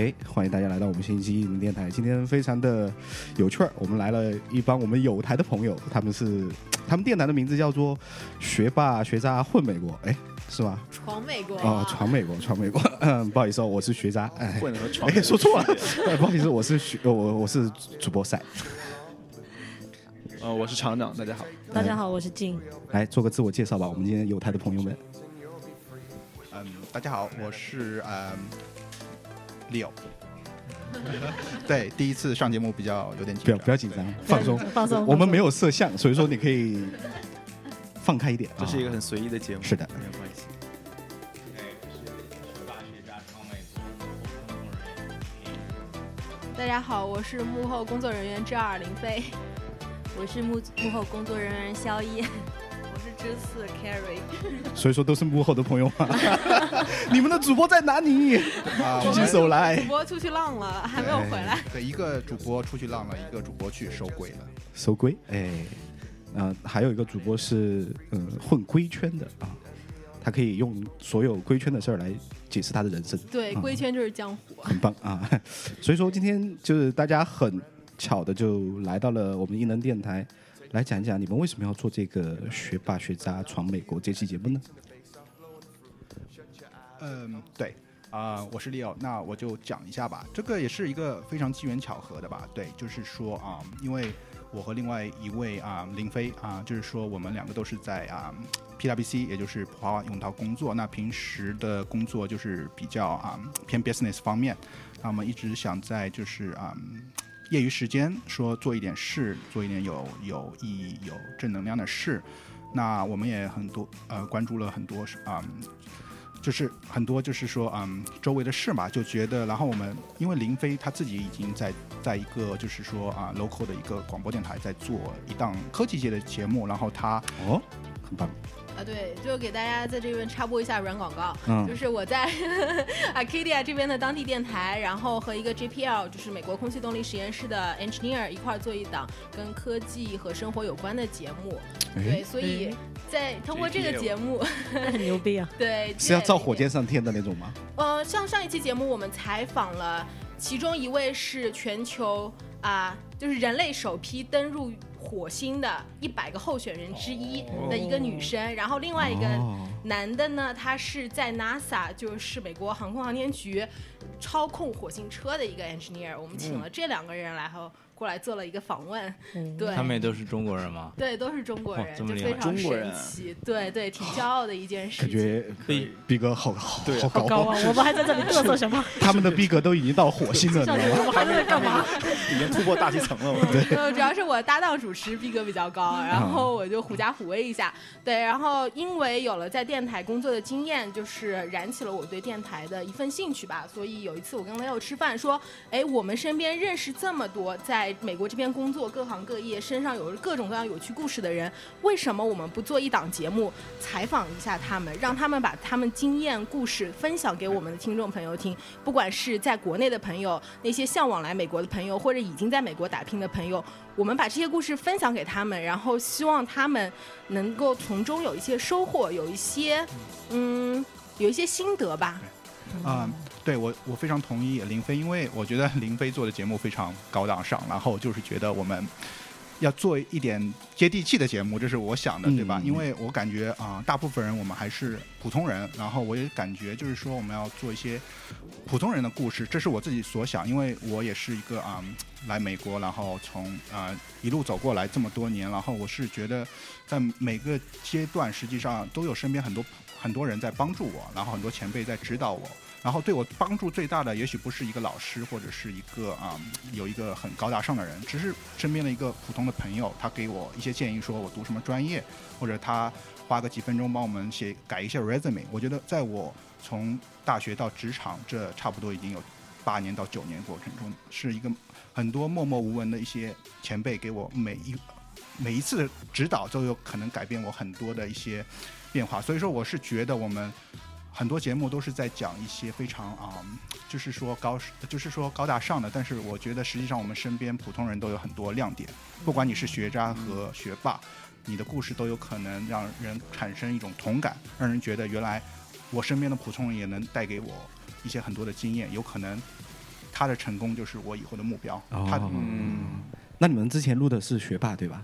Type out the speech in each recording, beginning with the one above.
哎，欢迎大家来到我们新一期艺能电台。今天非常的有趣儿，我们来了一帮我们有台的朋友，他们是他们电台的名字叫做“学霸学渣混美国”，哎，是吧？闯美国哦，闯美国，闯美国。嗯，不好意思哦，我是学渣。哎，混和闯，哎，说错了，哎不好意思，我是学，我我是主播赛。呃，我是厂长，大家好。大家好，我是静。来做个自我介绍吧，我们今天有台的朋友们。嗯，大家好，我是嗯 Leo。对，第一次上节目比较有点紧张，不要不要紧张，放松 放松。我们没有摄像，所以说你可以放开一点。这是一个很随意的节目，是的，没有关系。大家好，我是幕后工作人员之二林飞，我是幕幕后工作人员肖一，之四 Carry。所以说都是幕后的朋友吗？你们的主播在哪里？啊 举起手来主。播出去浪了，还没有回来。对，一个主播出去浪了，一个主播去收龟了。收龟，哎，嗯、还有一个主播是呃混龟圈的啊，他可以用所有龟圈的事儿来解释他的人生。对，啊龟圈就是江湖。很棒啊！所以说今天就是大家很巧的就来到了我们艺能电台，来讲一讲你们为什么要做这个学霸学渣闯美国这期节目呢？嗯，对，啊、我是 Leo，那我就讲一下吧。这个也是一个非常机缘巧合的吧？对，就是说啊、因为我和另外一位啊、林飞啊、就是说我们两个都是在啊、PwC，也就是普华永道工作。那平时的工作就是比较啊、偏 business 方面，那我们一直想在就是啊。业余时间说做一点事，做一点有有意义、有正能量的事。那我们也很多呃关注了很多啊、就是很多就是说嗯周围的事嘛，就觉得，然后我们因为林飞他自己已经在在一个就是说啊、local 的一个广播电台在做一档科技界的节目，然后他哦，很棒，啊，对，就给大家在这边插播一下软广告，嗯就是我在 Arcadia 这边的当地电台，然后和一个 JPL，就是美国空气动力实验室的 engineer 一块儿做一档跟科技和生活有关的节目。对，哎，所以在通过这个节目，那很牛逼啊！对，是要造火箭。箭上天的那种吗？呃，像上一期节目我们采访了，其中一位是全球啊、就是人类首批登入火星的一百个候选人之一的一个女生，然后另外一个哦男的呢，他是在 NASA，就是美国航空航天局操控火星车的一个 engineer。我们请了这两个人来后过来做了一个访问，嗯对，他们也都是中国人吗？对都是中国人，这么厉害就非常中国人神奇，对对，挺骄傲的一件事情。感觉逼逼格好好对好高啊！好高啊！我们还在这里嘚瑟什么？他们的逼格都已经到火星了，像你知道吗？我们还在干嘛？已经突破大气层了。我们呃，主要是我搭档主持逼格比较高，然后我就狐假虎威一下。对，然后因为有了在电台工作的经验，就是燃起了我对电台的一份兴趣吧。所以有一次我跟 Leo 吃饭说，哎，我们身边认识这么多在美国这边工作各行各业，身上有各种各样有趣故事的人，为什么我们不做一档节目采访一下他们，让他们把他们经验故事分享给我们的听众朋友听？不管是在国内的朋友，那些向往来美国的朋友，或者已经在美国打拼的朋友，我们把这些故事分享给他们，然后希望他们能够从中有一些收获，有一些嗯，有一些心得吧。嗯，对我我非常同意林飞，因为我觉得 林飞做的节目非常高档上，然后就是觉得我们要做一点接地气的节目，这是我想的，对吧？嗯。因为我感觉啊、大部分人我们还是普通人，然后我也感觉就是说我们要做一些普通人的故事，这是我自己所想，因为我也是一个啊、来美国，然后从啊、一路走过来这么多年，然后我是觉得在每个阶段实际上都有身边很多很多人在帮助我，然后很多前辈在指导我。然后对我帮助最大的，也许不是一个老师，或者是一个啊、有一个很高大上的人，只是身边的一个普通的朋友，他给我一些建议，说我读什么专业，或者他花个几分钟帮我们写改一下 resume。我觉得在我从大学到职场这差不多已经有八年到九年过程中，是一个很多默默无闻的一些前辈给我每一每一次的指导都有可能改变我很多的一些变化。所以说，我是觉得我们很多节目都是在讲一些非常啊、就是说高，就是说高大上的，但是我觉得实际上我们身边普通人都有很多亮点，不管你是学渣和学霸，你的故事都有可能让人产生一种同感，让人觉得原来我身边的普通人也能带给我一些很多的经验，有可能他的成功就是我以后的目标。哦他嗯，那你们之前录的是学霸对吧？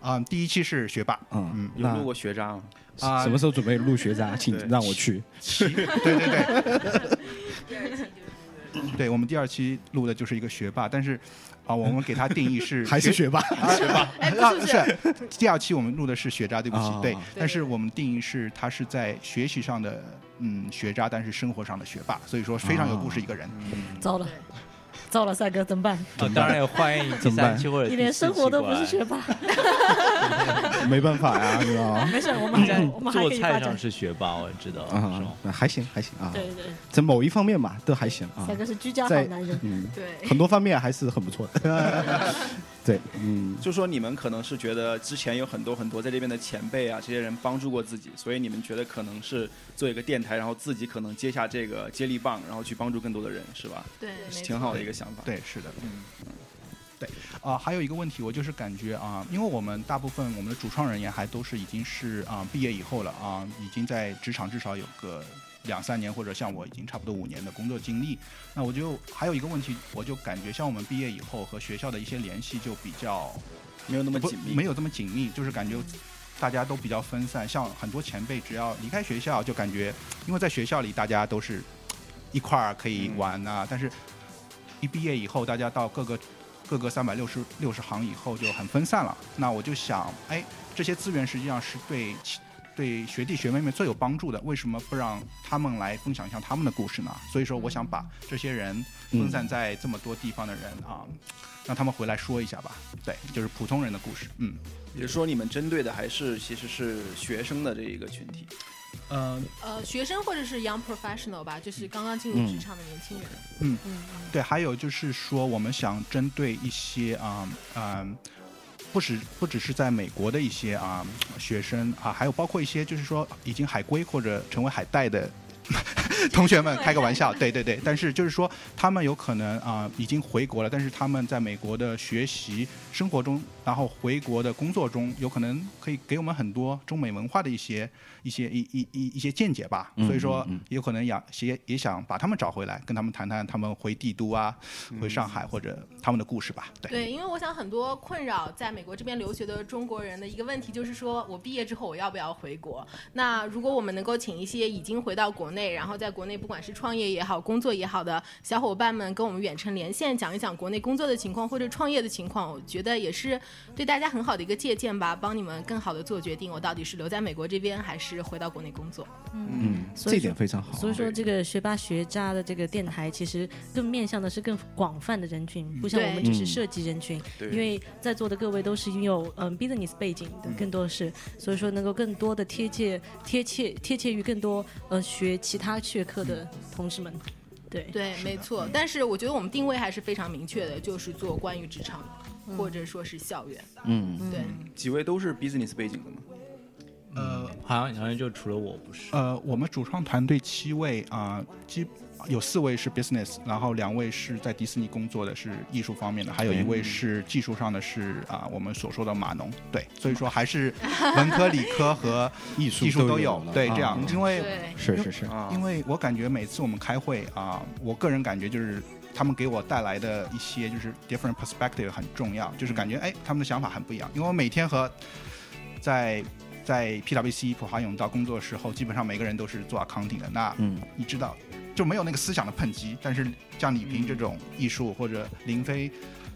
啊、第一期是学霸，嗯嗯有录过学渣吗？啊、什么时候准备录学渣？请 让我去。期对对对。对我们第二期录的就是一个学霸，但是啊、我们给他定义是 还是学霸？学 霸，啊是不是第二期我们录的是学渣，对不起，对但是我们定义是他是在学习上的嗯学渣，但是生活上的学霸，所以说非常有故事一个人。糟了，糟了，帅哥怎么办？啊，当然要欢迎第怎么办三期或者你连生活都不是学霸，没办法呀，你知道吗？没事，我们还 我们还做可以发展。菜上是学霸，我知道。是啊吧，还行还行啊，对对，在某一方面嘛都还行啊帅，哥是居家好男人。嗯，对，很多方面还是很不错的。对，嗯，就说你们可能是觉得之前有很多很多在这边的前辈啊，这些人帮助过自己，所以你们觉得可能是做一个电台，然后自己可能接下这个接力棒，然后去帮助更多的人，是吧？对，没挺好的一个想法。对，是的，嗯，对啊、还有一个问题，我就是感觉啊、因为我们大部分我们的主创人员还都是已经是啊、毕业以后了啊、已经在职场至少有个两三年，或者像我已经差不多五年的工作经历。那我就还有一个问题，我就感觉像我们毕业以后和学校的一些联系就比较没有那么紧密，没有这么紧密，就是感觉大家都比较分散。像很多前辈，只要离开学校，就感觉因为在学校里大家都是一块儿可以玩啊，但是一毕业以后，大家到各个各个三百六十六十行以后就很分散了。那我就想，哎，这些资源实际上是对其对学弟学妹们最有帮助的，为什么不让他们来分享一下他们的故事呢？所以说，我想把这些人分散在这么多地方的人啊，让他们回来说一下吧。对，就是普通人的故事。嗯，也就是说你们针对的还是其实是学生的这一个群体。呃，呃，学生或者是 young professional 吧，就是刚刚进入职场的年轻人。嗯。嗯对，还有就是说，我们想针对一些啊嗯、不只不只是在美国的一些啊、学生啊，还有包括一些就是说已经海归或者成为海带的 同学们，开个玩笑，对对对，但是就是说他们有可能啊、已经回国了，但是他们在美国的学习生活中，然后回国的工作中，有可能可以给我们很多中美文化的一些一些一一一一些见解吧，嗯所以说有可能也也也想把他们找回来，跟他们谈谈他们回帝都啊，嗯回上海或者他们的故事吧。对，对，因为我想很多困扰在美国这边留学的中国人的一个问题就是说，我毕业之后我要不要回国？那如果我们能够请一些已经回到国内，然后在国内不管是创业也好、工作也好的小伙伴们跟我们远程连线，讲一讲国内工作的情况或者创业的情况，我觉得也是对大家很好的一个借鉴吧，帮你们更好的做决定，我到底是留在美国这边还是回到国内工作。嗯，这一所以说点非常好。所以说，这个学霸学渣的这个电台，其实更面向的是更广泛的人群，不像我们只是设计人群。对因为在座的各位都是拥有嗯 business 背景的，更多的是，所以说能够更多的贴切、贴切、贴切于更多呃学其他学科的同事们。对，对，没错。但是我觉得我们定位还是非常明确的，就是做关于职场或者说是校园。嗯，对，几位都是 business 背景的吗？呃好像好像就除了我不是。呃，我们主创团队七位啊，基、有四位是 business，然后两位是在迪士尼工作的，是艺术方面的，还有一位是技术上的是，啊我们所说的码农。对，所以说还是文科、理科和 艺术艺术都有了，对，这样。啊，因为，是是是，啊，因为我感觉每次我们开会啊，我个人感觉就是他们给我带来的一些就是 different perspective 很重要，就是感觉哎他们的想法很不一样。因为我每天和在在 PwC 普华永道工作的时候，基本上每个人都是做 accounting 的，那嗯。你知道就没有那个思想的碰击。但是像李平这种艺术或者林飞，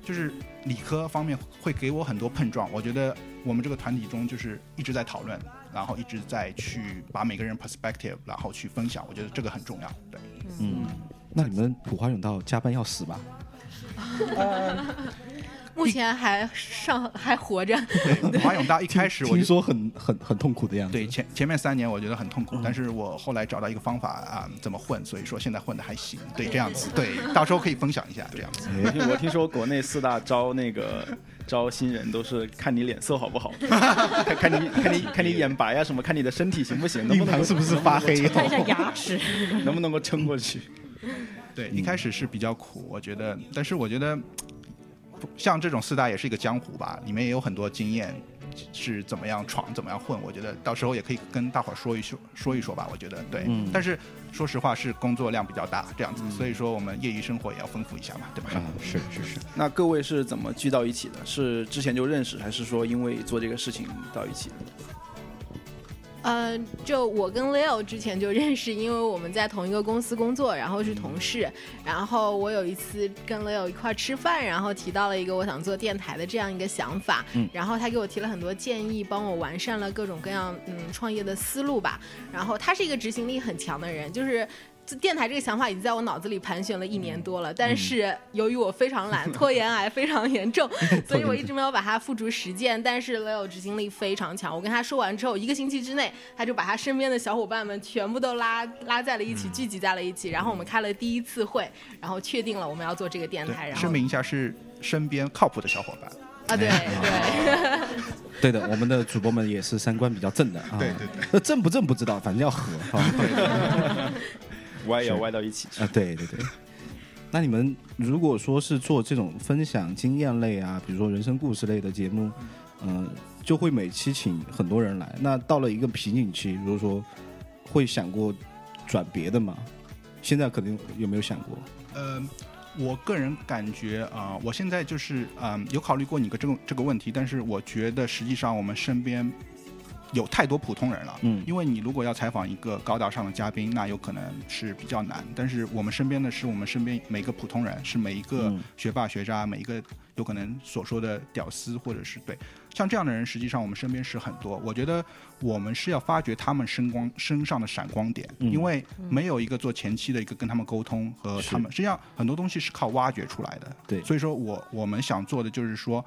就是理科方面会给我很多碰撞。我觉得我们这个团体中就是一直在讨论，然后一直在去把每个人 perspective 然后去分享，我觉得这个很重要。对，嗯，那你们普华永道加班要死吧？目前还上还活着。对，华永道一开始我就。听说很很很痛苦的样子。对前前面三年我觉得很痛苦，但是我后来找到一个方法啊、怎么混，所以说现在混的还行。对，这样子，对，到时候可以分享一下这样子。我听我听说国内四大招那个招新人都是看你脸色好不好，看看你看你看你眼白啊什么，看你的身体行不行，能不能够印堂是不是发黑？看一下牙齿。能不能够撑过去？对，一开始是比较苦，我觉得，但是我觉得，不像这种四大也是一个江湖吧，里面也有很多经验，是怎么样闯，怎么样混。我觉得到时候也可以跟大伙儿说一说说一说吧。我觉得对，嗯但是说实话是工作量比较大这样子，嗯所以说我们业余生活也要丰富一下嘛，对吧？啊，是是是，那各位是怎么聚到一起的？是之前就认识，还是说因为做这个事情到一起的？呃，就我跟 Leo 之前就认识，因为我们在同一个公司工作，然后是同事。然后我有一次跟 Leo 一块儿吃饭，然后提到了一个我想做电台的这样一个想法，嗯然后他给我提了很多建议，帮我完善了各种各样嗯创业的思路吧。然后他是一个执行力很强的人，就是。这电台这个想法已经在我脑子里盘旋了一年多了，但是由于我非常懒，拖延癌非常严重，所以我一直没有把它付诸实践。但是 Leo 执行力非常强，我跟他说完之后，一个星期之内，他就把他身边的小伙伴们全部都拉拉在了一起，聚集在了一起，然后我们开了第一次会，然后确定了我们要做这个电台，然后声明一下是身边靠谱的小伙伴。啊，对对，对的，我们的主播们也是三观比较正的啊。对对对，那正不正不知道，反正要合啊。歪也要歪到一起去。啊，对对对。那你们如果说是做这种分享经验类啊，比如说人生故事类的节目，嗯、就会每期请很多人来。那到了一个瓶颈期，如果说会想过转别的吗？现在肯定有没有想过？呃，我个人感觉啊、我现在就是嗯、有考虑过你个这个这个问题，但是我觉得实际上我们身边有太多普通人了。嗯因为你如果要采访一个高大上的嘉宾，那有可能是比较难。但是我们身边的是我们身边每个普通人，是每一个嗯学霸学渣，每一个有可能所说的屌丝，或者是对像这样的人，实际上我们身边是很多。我觉得我们是要发掘他们身光身上的闪光点，嗯因为没有一个做前期的一个跟他们沟通和他们，实际上很多东西是靠挖掘出来的。对所以说我我们想做的就是说。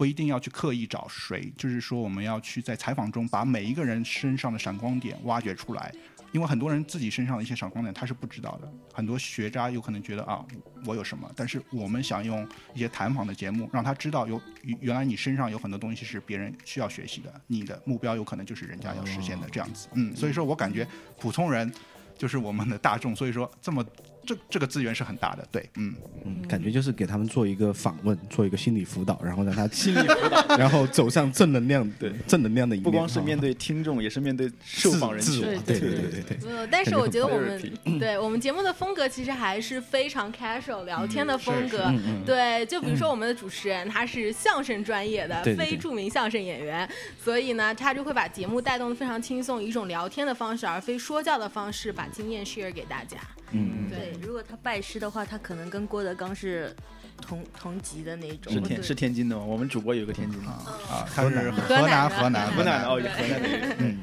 不一定要去刻意找谁，就是说我们要去在采访中把每一个人身上的闪光点挖掘出来，因为很多人自己身上的一些闪光点他是不知道的，很多学渣有可能觉得啊我有什么，但是我们想用一些谈访的节目让他知道有原来你身上有很多东西是别人需要学习的，你的目标有可能就是人家要实现的这样子，嗯，所以说我感觉普通人就是我们的大众，所以说这么这这个资源是很大的，对，嗯。嗯，感觉就是给他们做一个访问，做一个心理辅导，然后让他心理辅导，然后走向正能量，对正能量的一面。不光是面对对听众，也是面对受访人群。自我，对对对对对。呃，但是我觉得我们对我们节目的风格其实还是非常 casual 聊天的风格。对，就比如说我们的主持人他是相声专业的，非著名相声演员，所以呢，他就会把节目带动的非常轻松，以一种聊天的方式，而非说教的方式，把经验 share 给大家。嗯，对对，如果他拜师的话，他可能跟郭德纲是同同级的那种。是天是天津的吗？我们主播有个天津的，啊，他是河河南河南河南的哦，河南的。嗯，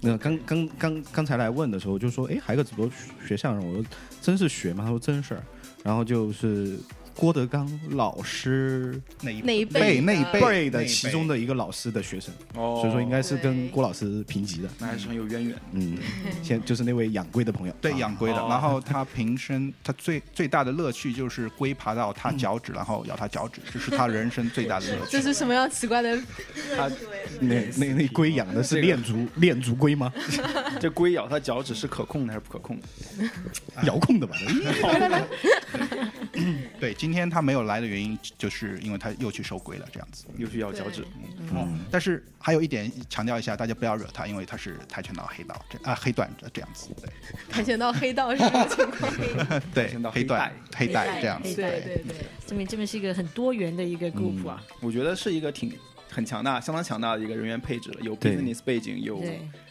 那刚刚刚刚才来问的时候，就说，哎，还有个主播学相声，我说真是学吗？他说真事儿。然后就是郭德纲老师那一那一辈辈那一的辈辈的其中的一个老师的学生，哦，所以说应该是跟郭老师平级的。那还是很有渊源。嗯，现就是那位养龟的朋友。对啊养龟的，哦然后他平生他最最大的乐趣就是龟爬到他脚趾，然后咬他脚趾，这是他人生最大的乐趣。这是什么样奇怪的？他那那那龟养的是恋足恋足龟吗？这龟咬他脚趾是可控的还是不可控的？遥控的吧？对，今天他没有来的原因，就是因为他又去收龟了，这样子。又去咬脚趾。嗯，但是还有一点强调一下，大家不要惹他，因为他是跆拳道黑道这啊黑段这样子。对跆拳道黑道是什么情况？对，黑黑段带黑带这样子。黑对对对。这边这边是一个很多元的一个 group 啊，我觉得是一个挺很强大、相当强大的一个人员配置了，有 business 背景，有，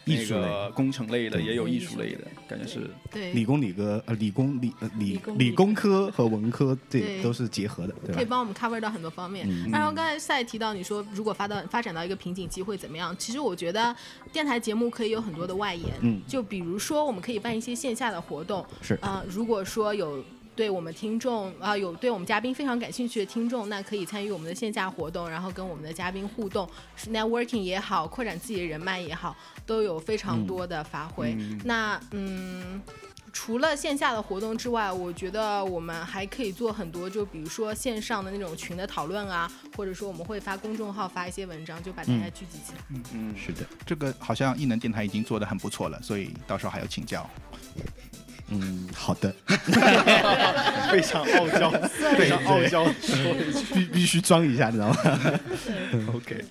那艺术工程类的，也有艺术类的，感觉是，理工理科呃理工理呃理理工科。和文科这对。都是结合的，对吧？可以帮我们 cover 到很多方面。嗯。然后刚才赛提到你说，如果发到发展到一个瓶颈期会怎么样？其实我觉得电台节目可以有很多的外延，嗯。就比如说我们可以办一些线下的活动，是。啊、如果说有。对我们听众啊、有对我们嘉宾非常感兴趣的听众，那可以参与我们的线下活动，然后跟我们的嘉宾互动是，networking 也好，扩展自己的人脉也好，都有非常多的发挥。嗯那嗯，除了线下的活动之外，我觉得我们还可以做很多，就比如说线上的那种群的讨论啊，或者说我们会发公众号发一些文章，就把大家聚集起来。嗯嗯，是的，这个好像异能电台已经做得很不错了，所以到时候还要请教。嗯，好的，非常傲娇，非常傲娇说一句必 必须装一下，你知道吗？OK。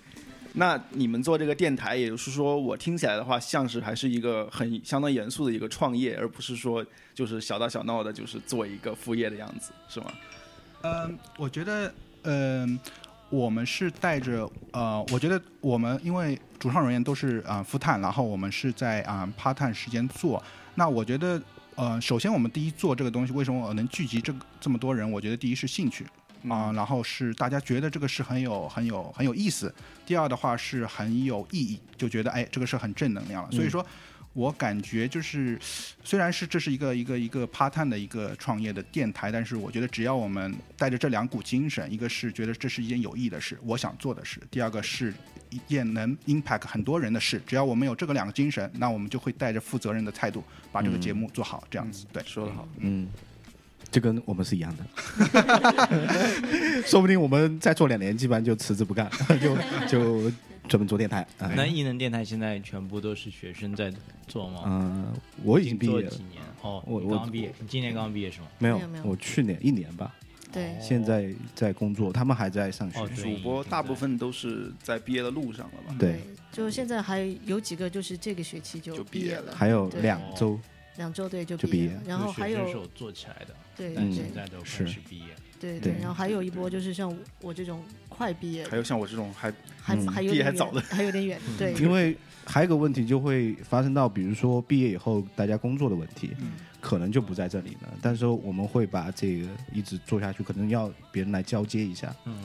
那你们做这个电台，也就是说，我听起来的话，像是还是一个很相当严肃的一个创业，而不是说就是小打小闹的，就是做一个副业的样子，是吗？嗯，我觉得，嗯、我们是带着呃，我觉得我们因为主创人员都是啊、副探，然后我们是在啊、part time 时间做。那我觉得，呃，首先我们第一做这个东西，为什么我能聚集这这么多人？我觉得第一是兴趣啊、然后是大家觉得这个是很有很有很有意思。第二的话是很有意义，就觉得哎，这个是很正能量了。所以说。我感觉就是，虽然是这是一个一个一个 part time 的一个创业的电台，但是我觉得只要我们带着这两股精神，一个是觉得这是一件有意义的事，我想做的事；第二个是一件能 impact 很多人的事。只要我们有这个两个精神，那我们就会带着负责任的态度把这个节目做好。这样子，对，说得好。嗯，这跟我们是一样的，说不定我们再做两年，基本上就辞职不干，就就专门做电台。哎那艺能电台现在全部都是学生在做吗？嗯、我已经毕业几，年？哦，我我刚刚毕业，你今年刚刚毕业是吗？没有没有我去年一年吧，对，现在在工作，他们还在上学。哦，主播大部分都是在毕业的路上了吧？对，就现在还有几个就是这个学期就就毕业了毕业了，还有两周，两周对就就毕业毕业了，然后还有手做起来的，对现在都开是始毕业。对对对，然后还有一波就是像我这种快毕业，还有像我这种还嗯还还有毕业还早的还有点远，对，因为还有一个问题就会发生到，比如说毕业以后大家工作的问题，嗯可能就不在这里了。但是我们会把这个一直做下去，可能要别人来交接一下，嗯，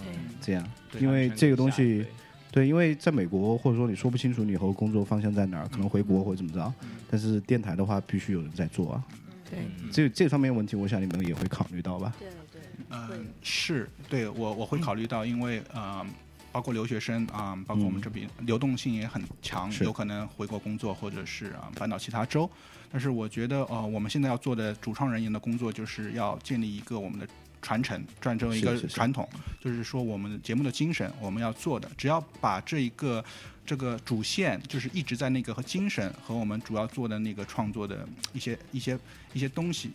这样，对因为这个东西对，因为在美国或者说你说不清楚你以后工作方向在哪儿，可能回国或者怎么着，但是电台的话必须有人在做啊。对嗯这这方面问题，我想你们也会考虑到吧？对对，嗯，是对我我会考虑到，因为呃，包括留学生啊、包括我们这边流动性也很强，有可能回国工作或者是啊、搬到其他州。但是我觉得呃，我们现在要做的主创人员的工作，就是要建立一个我们的传承，传承一个是是是传统，就是说我们节目的精神，我们要做的，只要把这一个。这个主线就是一直在那个和精神和我们主要做的那个创作的一些一些一些东西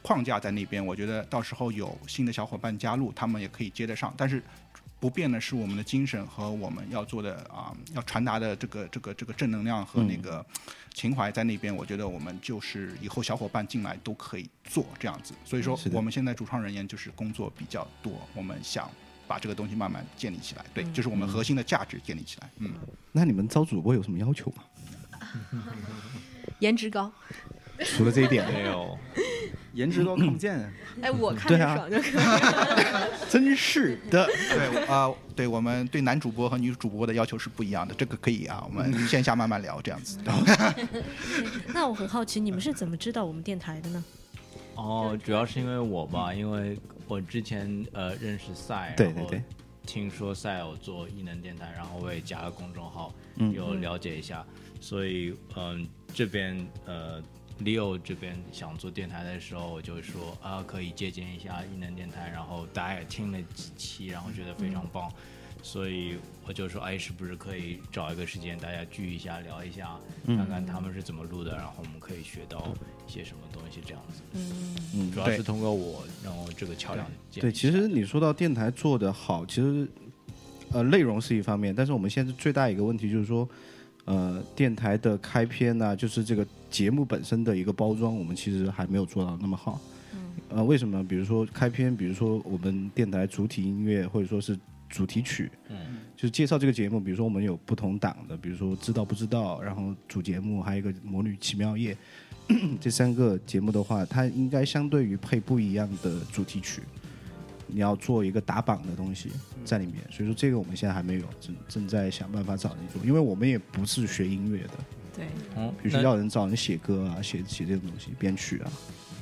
框架在那边，我觉得到时候有新的小伙伴加入，他们也可以接得上。但是不变的是我们的精神和我们要做的啊、要传达的这个这个这个正能量和那个情怀在那边。我觉得我们就是以后小伙伴进来都可以做这样子。所以说我们现在主创人员就是工作比较多，我们想把这个东西慢慢建立起来。对，就是我们核心的价值建立起来。嗯，那你们招主播有什么要求吗？颜值高，除了这一点，没有，颜值高看不见啊。哎，我看对啊着爽就可以。真是的。对啊、对我们对男主播和女主播的要求是不一样的，这个可以啊，我们线下慢慢聊这样子。那我很好奇，你们是怎么知道我们电台的呢？哦，主要是因为我吧，因为我之前呃认识赛，对对对听说赛有做异能电台，然后我也加了公众号，嗯有了解一下，所以嗯、这边呃 Leo 这边想做电台的时候，我就说啊可以借鉴一下异能电台，然后大家也听了几期，然后觉得非常棒。所以我就说，哎，是不是可以找一个时间，大家聚一下，聊一下，嗯。看看他们是怎么录的，然后我们可以学到一些什么东西，这样子。嗯，嗯。主要是通过我，然后这个桥梁建对，其实你说到电台做的好，其实呃内容是一方面，但是我们现在最大一个问题就是说，呃，电台的开篇呢、就是这个节目本身的一个包装，我们其实还没有做到那么好。呃，为什么？比如说开篇，比如说我们电台主体音乐，或者说是主题曲，嗯，就是介绍这个节目。比如说我们有不同档的，比如说知道不知道，然后主节目还有一个魔女奇妙夜，这三个节目的话，它应该相对于配不一样的主题曲，你要做一个打榜的东西在里面。所以说这个我们现在还没有，正正在想办法找人做，因为我们也不是学音乐的，对，嗯，必须要人找人写歌啊，写写这种东西，编曲啊。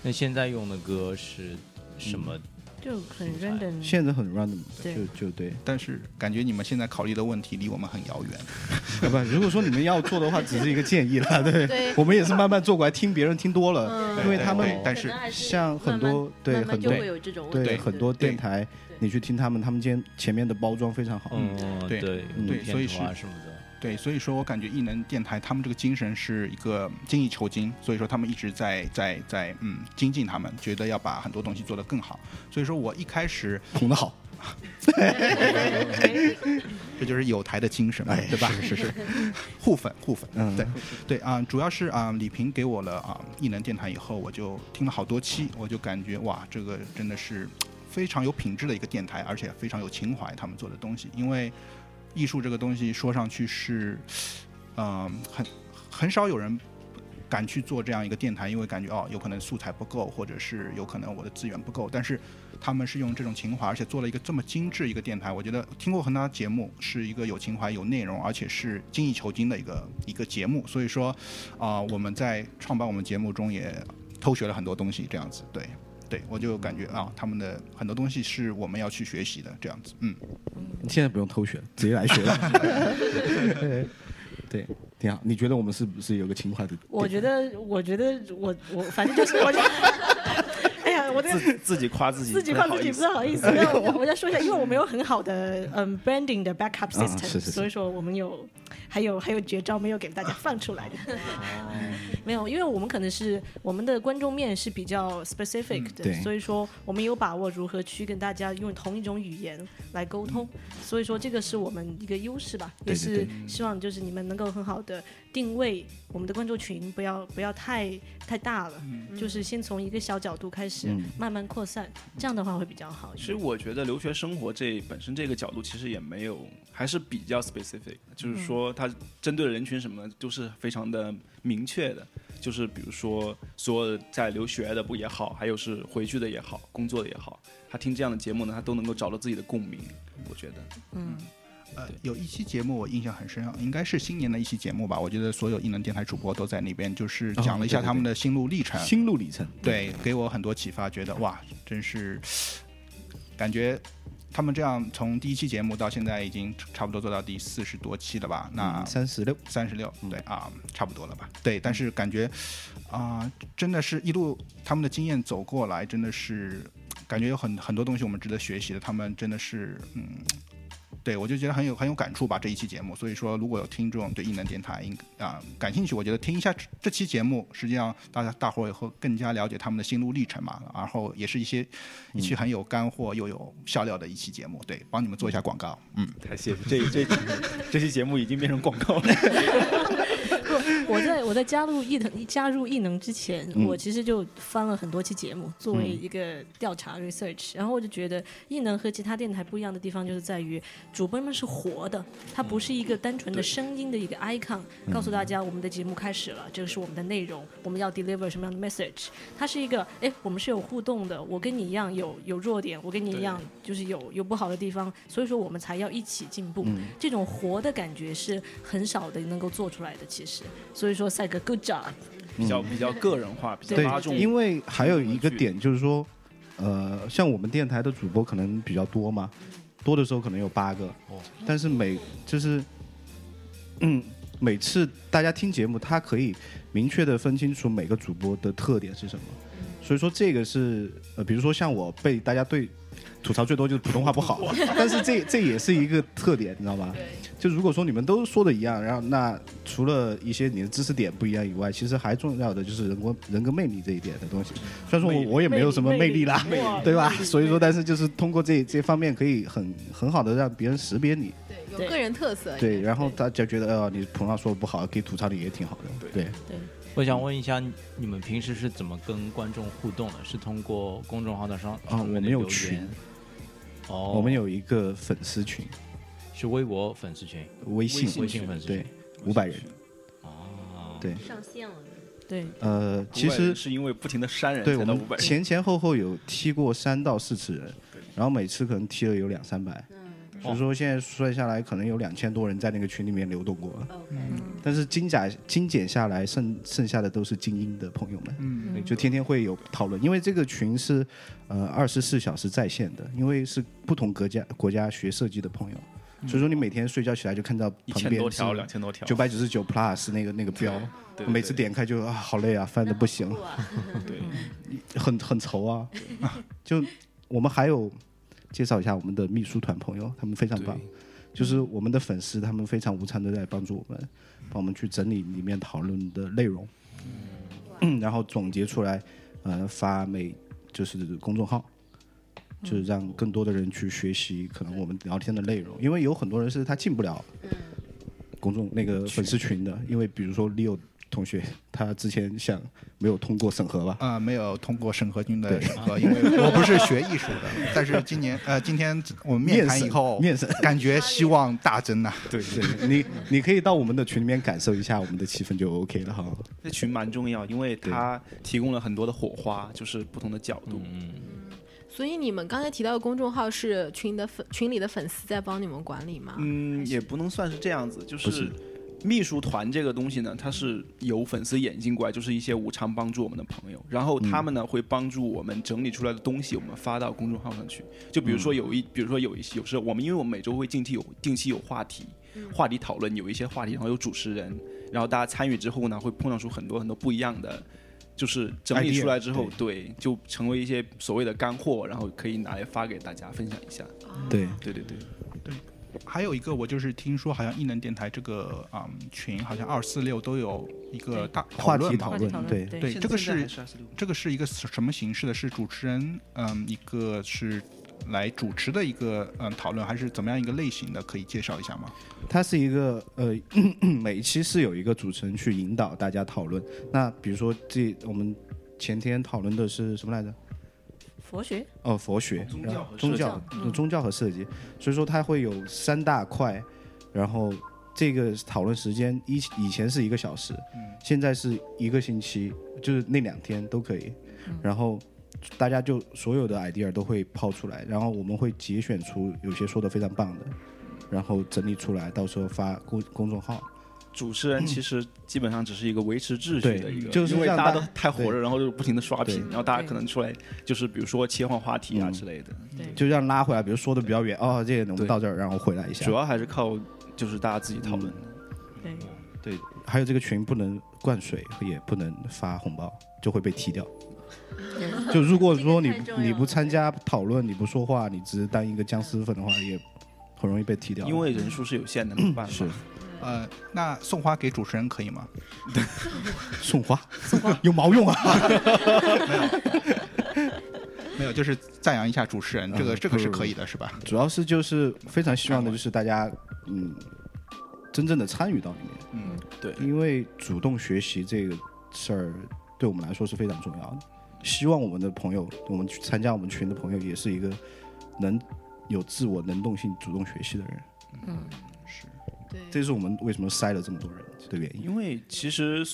那现在用的歌是什么？就很 random。现在很 random，对就就对。但是感觉你们现在考虑的问题离我们很遥远。啊不，如果说你们要做的话，只是一个建议了。对，对我们也是慢慢做过来，听别人听多了，嗯因为他们但是像很多对很多对很多电台，你去听他们，他们前前面的包装非常好。嗯，对对所以是片头啊什么的。对，所以说我感觉艺能电台他们这个精神是一个精益求精，所以说他们一直在在在嗯精进他们，觉得要把很多东西做得更好。所以说我一开始捧得好，这就是有台的精神嘛，对吧？是是是，互粉互粉，嗯对对啊、主要是啊、李平给我了啊、艺能电台以后，我就听了好多期，我就感觉哇，这个真的是非常有品质的一个电台，而且非常有情怀，他们做的东西，因为艺术这个东西说上去是，嗯、很很少有人。敢去做这样一个电台，因为感觉哦，有可能素材不够，或者是有可能我的资源不够。但是他们是用这种情怀，而且做了一个这么精致一个电台。我觉得听过很多节目，是一个有情怀、有内容，而且是精益求精的一个一个节目。所以说，啊、我们在创办我们节目中也偷学了很多东西，这样子。对，对我就感觉啊，他们的很多东西是我们要去学习的，这样子。嗯，你现在不用偷学，直接来学了。对 对，挺好。你觉得我们是不是有个情怀的？我觉得，我觉得我我反正就是我就，哎呀，我这自自己夸自己，自己夸自己不太好意思，那我 我再说一下，因为我们有很好的嗯 branding 的 backup 啊 system，、是是是所以说我们有还有还有绝招没有给大家放出来的。没有，因为我们可能是我们的观众面是比较 specific 的，对。所以说我们有把握如何去跟大家用同一种语言来沟通，所以说这个是我们一个优势吧，对对也是希望就是你们能够很好的定位我们的观众群，不要不要太太大了，就是先从一个小角度开始嗯。慢慢扩散，这样的话会比较好。其实我觉得留学生活这本身这个角度其实也没有，还是比较 specific，就是说它针对的人群什么都是非常的明确的。就是比如说，所有在留学的不也好，还有是回去的也好，工作的也好，他听这样的节目呢，他都能够找到自己的共鸣。我觉得，嗯，呃，有一期节目我印象很深，应该是新年的一期节目吧。我觉得所有艺能电台主播都在那边，就是讲了一下他们的心路历程。心路历程。对，给我很多启发，觉得哇，真是感觉他们这样从第一期节目到现在已经差不多做到第四十多期了吧？那三十六，三十六，对啊，差不多了吧？对，但是感觉啊、真的是一路他们的经验走过来，真的是感觉有很很多东西我们值得学习的。他们真的是，嗯，对我就觉得很有很有感触吧这一期节目。所以说，如果有听众对异能电台应啊、感兴趣，我觉得听一下这这期节目，实际上大家大伙儿以后更加了解他们的心路历程嘛。然后也是一些一期很有干货又有笑料的一期节目，对，帮你们做一下广告，嗯。太谢谢这这这期节目已经变成广告了。我在我在加入艺能加入艺能之前，嗯。我其实就翻了很多期节目，作为一个调查 research，、然后我就觉得艺能和其他电台不一样的地方，就是在于主播们是活的，它不是一个单纯的声音的一个 icon，、告诉大家我们的节目开始了，这个是我们的内容，我们要 deliver 什么样的 message，它是一个哎，我们是有互动的，我跟你一样有有弱点，我跟你一样就是有有不好的地方，所以说我们才要一起进步。这种活的感觉是很少的能够做出来的，其实。所以说，赛哥 good job。比较比较个人化，比较对拉重。因为还有一个点就是说，呃，像我们电台的主播可能比较多嘛，多的时候可能有八个，但是每就是，嗯，每次大家听节目，他可以明确的分清楚每个主播的特点是什么，所以说这个是呃，比如说像我被大家对吐槽最多就是普通话不好，但是这这也是一个特点，你知道吧？就如果说你们都说的一样，然后那除了一些你的知识点不一样以外，其实还重要的就是人格人格魅力这一点的东西。虽然说我我也没有什么魅力啦，对吧？所以说，但是就是通过这这方面可以很很好的让别人识别你，对，有个人特色。对，然后大家觉得哦，你普通话说的不好，可以吐槽你也挺好的，对对。我想问一下，你们平时是怎么跟观众互动的？是通过公众号的上上面的啊我们有群？哦，我们有一个粉丝群，是微博粉丝群，微信微信粉丝群对，五百人，哦，对，上线了。对，呃，其实是因为不停的删人对我们五百。前前后后有踢过三到四次人，然后每次可能踢了有两三百，所以说现在算下来可能有两千多人在那个群里面流动过。嗯。但是精简精简下来，剩剩下的都是精英的朋友们，嗯就天天会有讨论，因为这个群是呃二十四小时在线的，因为是不同国家国家学设计的朋友，所以说你每天睡觉起来就看到一旁边千多条，两千多条，九百九十九 plus 那个那个标，对每次点开就啊好累啊，翻的不行。对，很很愁啊。就我们还有介绍一下我们的秘书团朋友，他们非常棒，就是我们的粉丝，他们非常无偿的在帮助我们，帮我们去整理里面讨论的内容，然后总结出来，呃，发每就是公众号。就是让更多的人去学习可能我们聊天的内容，因为有很多人是他进不了公众那个粉丝群的，因为比如说 Leo 同学他之前想没有通过审核吧，啊、没有通过审核君的审核，因为我不是学艺术的。但是今年呃，今天我们面谈以后，面审感觉希望大增呐、对对，你你可以到我们的群里面感受一下我们的气氛就 OK 了哈。这群蛮重要，因为它提供了很多的火花，就是不同的角度。嗯，所以你们刚才提到的公众号是群的粉群里的粉丝在帮你们管理吗？嗯，也不能算是这样子，就是是秘书团这个东西呢，它是由粉丝引进过来，就是一些无偿帮助我们的朋友，然后他们呢、会帮助我们整理出来的东西，我们发到公众号上去。就比如说有一，比如说有一些有时候我们因为我们每周会定期有定期有话题，话题讨论，有一些话题，然后有主持人，然后大家参与之后呢，会碰撞出很多很多不一样的。就是整理出来之后，对，就成为一些所谓的干货，然后可以拿来发给大家分享一下。对对，对对对，还有一个，我就是听说好像艺能电台这个啊、嗯群，好像二四六都有一个大话题讨论讨论对对对，这个是是这个是一个什么形式的？是主持人嗯，一个是来主持的一个嗯讨论，还是怎么样一个类型的？可以介绍一下吗？它是一个呃，每一期是有一个主持人去引导大家讨论。那比如说这我们前天讨论的是什么来着？佛学，哦，佛学、宗然教和设后宗教、嗯。宗教和设计，所以说它会有三大块，然后这个讨论时间以以前是一个小时，现在是一个星期，就是那两天都可以，然后大家就所有的 idea 都会抛出来，然后我们会节选出有些说的非常棒的，然后整理出来，到时候发公公众号。主持人其实基本上只是一个维持秩序的一个，对就是因为大家都太火热，然后就不停的刷屏，然后大家可能出来就是比如说切换话题啊嗯之类的，对，就让拉回来，比如说的比较远，哦，这个我们到这儿，然后回来一下。主。要还是靠就是大家自己讨论。对，对，还有这个群不能灌水，也不能发红包，就会被踢掉。就如果说你你不参加讨论，你不说话，你只是当一个僵尸粉的话，也很容易被踢掉。因为人数是有限的，没有办法。是呃，那送花给主持人可以吗？送花，送花 有毛用啊？没有，就是赞扬一下主持人，这个嗯这个是可以的，是吧？主要是就是非常希望的就是大家嗯真正的参与到里面，嗯，对，因为主动学习这个事儿对我们来说是非常重要的。希望我们的朋友，我们去参加我们群的朋友，也是一个能有自我能动性、主动学习的人。嗯，对，这是我们为什么塞了这么多人的原因。因为其实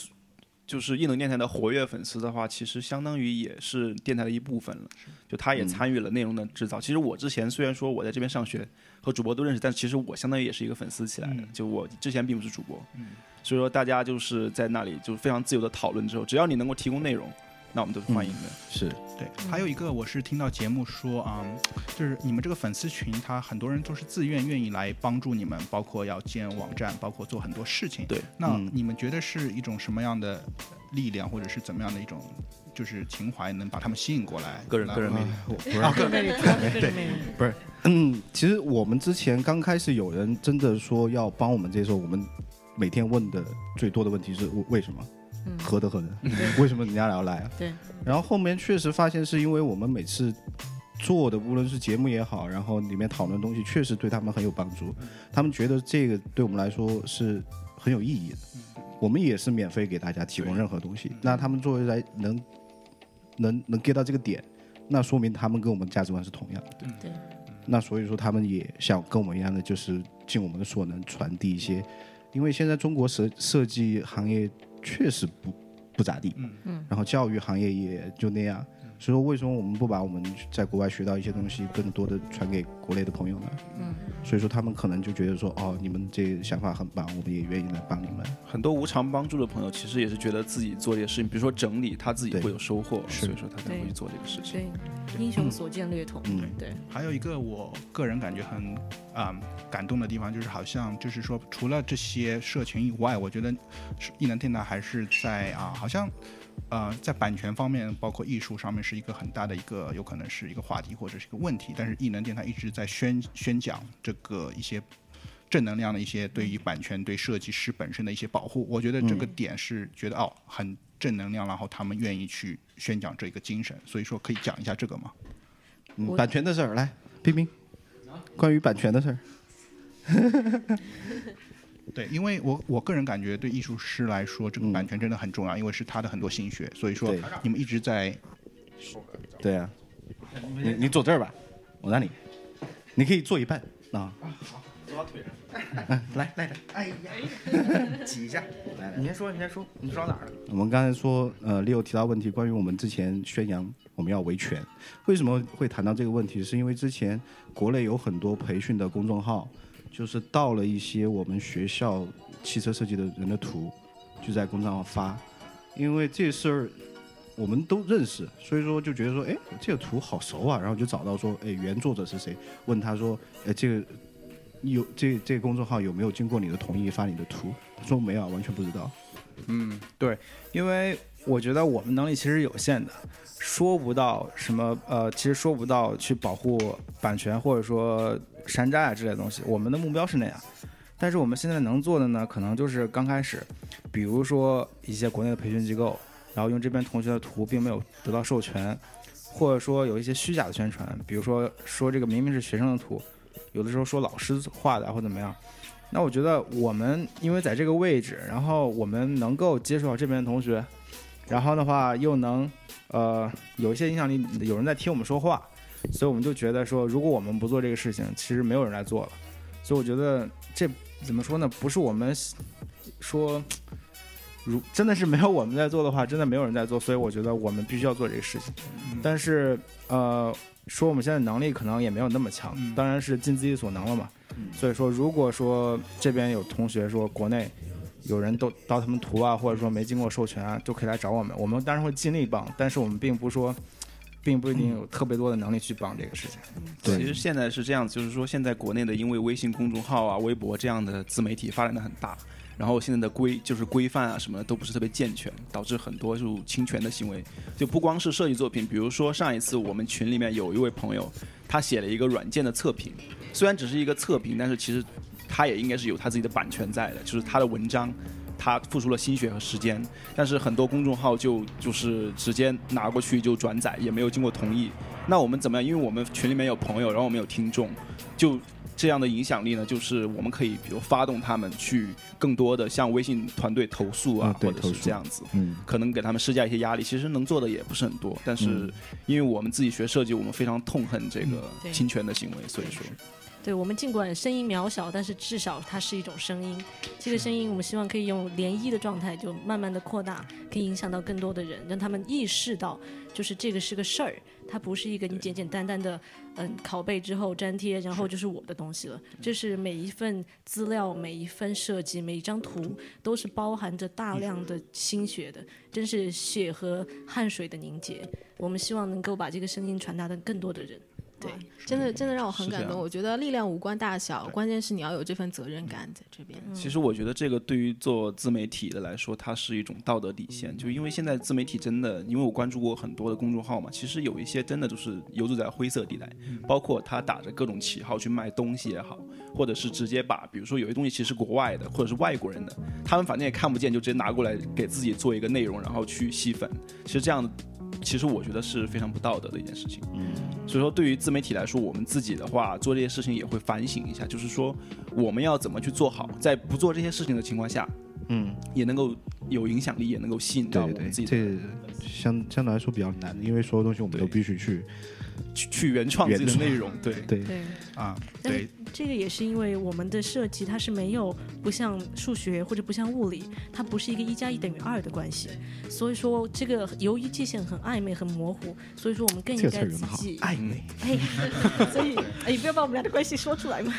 就是异能电台的活跃粉丝的话，其实相当于也是电台的一部分了。就他也嗯参与了内容的制造。其实我之前虽然说我在这边上学和主播都认识，但其实我相当于也是一个粉丝起来的。嗯就我之前并不是主播，嗯所以说大家就是在那里就非常自由的讨论之后，只要你能够提供内容，那我们都是欢迎的。是，对，还有一个我是听到节目说啊、就是你们这个粉丝群，他很多人都是自愿愿意来帮助你们，包括要建网站，包括做很多事情。对，那嗯你们觉得是一种什么样的力量，或者是怎么样的一种就是情怀，能把他们吸引过来？个人个人魅力不是啊，个人魅力，个人魅力，嗯，其实我们之前刚开始有人真的说要帮我们这些时候，我们每天问的最多的问题是为为什么？嗯，何德何能？为什么人家要来啊？对。然后后面确实发现是因为我们每次做的，无论是节目也好，然后里面讨论的东西，确实对他们很有帮助。他们觉得这个对我们来说是很有意义的。我们也是免费给大家提供任何东西。那他们作为来能能能 get 到这个点，那说明他们跟我们价值观是同样的。对，那所以说他们也想跟我们一样的，就是尽我们的所能传递一些，因为现在中国设设计行业确实不不咋地，嗯。嗯。然后教育行业也就那样，所以说为什么我们不把我们在国外学到一些东西，更多的传给国内的朋友呢？嗯，所以说他们可能就觉得说，哦，你们这想法很棒，我们也愿意来帮你们。很多无偿帮助的朋友，其实也是觉得自己做这些事情，比如说整理，他自己会有收获，所以说他才会去做这个事情。对，英雄所见略同，嗯。对，还有一个我个人感觉很啊、感动的地方，就是好像就是说，除了这些社群以外，我觉得是艺能电台还是在啊，好像呃在版权方面，包括艺术上面是一个很大的一个有可能是一个话题或者是一个问题。但是艺能电台一直在宣宣讲这个一些正能量的一些对于版权、对设计师本身的一些保护。我觉得这个点是觉得哦很正能量，然后他们愿意去宣讲这个精神。所以说可以讲一下这个吗？嗯版权的事儿，来，冰冰，关于版权的事儿，对，因为我我个人感觉，对艺术师来说，这个嗯。版权真的很重要，因为是他的很多心血，所以说你们一直在对啊，你你坐这儿吧，我那里，你可以坐一半啊。好。坐到腿上。嗯，来来来，哎呀，挤一下。来来你先说，你先说，你说到哪儿了？我们刚才说，呃，Leo 提到问题，关于我们之前宣扬我们要维权，为什么会谈到这个问题？是因为之前国内有很多培训的公众号，就是盗了一些我们学校汽车设计的人的图，就在公众号发，因为这事儿我们都认识，所以说就觉得说，哎，这个图好熟啊，然后就找到说，哎，原作者是谁？问他说，哎，这个有这这个公众号有没有经过你的同意发你的图？他说没有，完全不知道。嗯，对，因为我觉得我们能力其实有限的，说不到什么呃，其实说不到去保护版权或者说山寨啊之类的东西。我们的目标是那样，但是我们现在能做的呢，可能就是刚开始，比如说一些国内的培训机构，然后用这边同学的图并没有得到授权，或者说有一些虚假的宣传，比如说说这个明明是学生的图，有的时候说老师话的或怎么样。那我觉得我们因为在这个位置，然后我们能够接触到这边的同学，然后的话又能呃有一些影响力，有人在听我们说话，所以我们就觉得说，如果我们不做这个事情，其实没有人来做了。所以我觉得这怎么说呢？不是我们说，如真的是没有我们在做的话，真的没有人在做，所以我觉得我们必须要做这个事情。但是呃，说我们现在能力可能也没有那么强，嗯当然是尽自己所能了嘛。所以说，如果说这边有同学说国内有人都盗他们图啊，或者说没经过授权啊，都可以来找我们，我们当然会尽力帮，但是我们并不说，并不一定有特别多的能力去帮这个事情。对其实现在是这样子，就是说现在国内的因为微信公众号啊、微博这样的自媒体发展的很大，然后现在的规就是规范啊什么的都不是特别健全，导致很多就侵权的行为。就不光是设计作品，比如说上一次我们群里面有一位朋友，他写了一个软件的测评，虽然只是一个测评，但是其实他也应该是有他自己的版权在的，就是他的文章。他付出了心血和时间，但是很多公众号就就是直接拿过去就转载，也没有经过同意。那我们怎么样？因为我们群里面有朋友，然后我们有听众，就这样的影响力呢，就是我们可以比如发动他们去更多的向微信团队投诉啊，或者是这样子，嗯，可能给他们施加一些压力。其实能做的也不是很多，但是嗯因为我们自己学设计，我们非常痛恨这个侵权的行为，所以说。对我们尽管声音渺小，但是至少它是一种声音。这个声音，我们希望可以用涟漪的状态，就慢慢的扩大，可以影响到更多的人，让他们意识到，就是这个是个事儿，它不是一个你简简单单的，嗯，拷贝之后粘贴，然后就是我的东西了。这是每一份资料、每一份设计、每一张图，都是包含着大量的心血的，真是血和汗水的凝结。我们希望能够把这个声音传达到更多的人。对，真的真的让我很感动。我觉得力量无关大小，关键是你要有这份责任感在这边。其实我觉得这个对于做自媒体的来说，它是一种道德底线。就因为现在自媒体真的，因为我关注过很多的公众号嘛，其实有一些真的就是游走在灰色地带，包括他打着各种旗号去卖东西也好，或者是直接把，比如说有些东西其实是国外的，或者是外国人的，他们反正也看不见，就直接拿过来给自己做一个内容，然后去吸粉。其实这样，其实我觉得是非常不道德的一件事情。嗯。所以说，对于自媒体来说，我们自己的话做这些事情也会反省一下，就是说我们要怎么去做好，在不做这些事情的情况下，嗯，也能够有影响力，也能够吸引到我们自己的这相相对来说比较难，因为所有东西我们都必须去去去原创自己的内容。对，对对。啊，但是对，这个也是因为我们的设计它是没有不像数学或者不像物理，它不是一个一加一等于二的关系，所以说这个由于界限很暧昧很模糊，所以说我们更应该自己，暧昧。哎，所以哎，不要把我们俩的关系说出来嘛。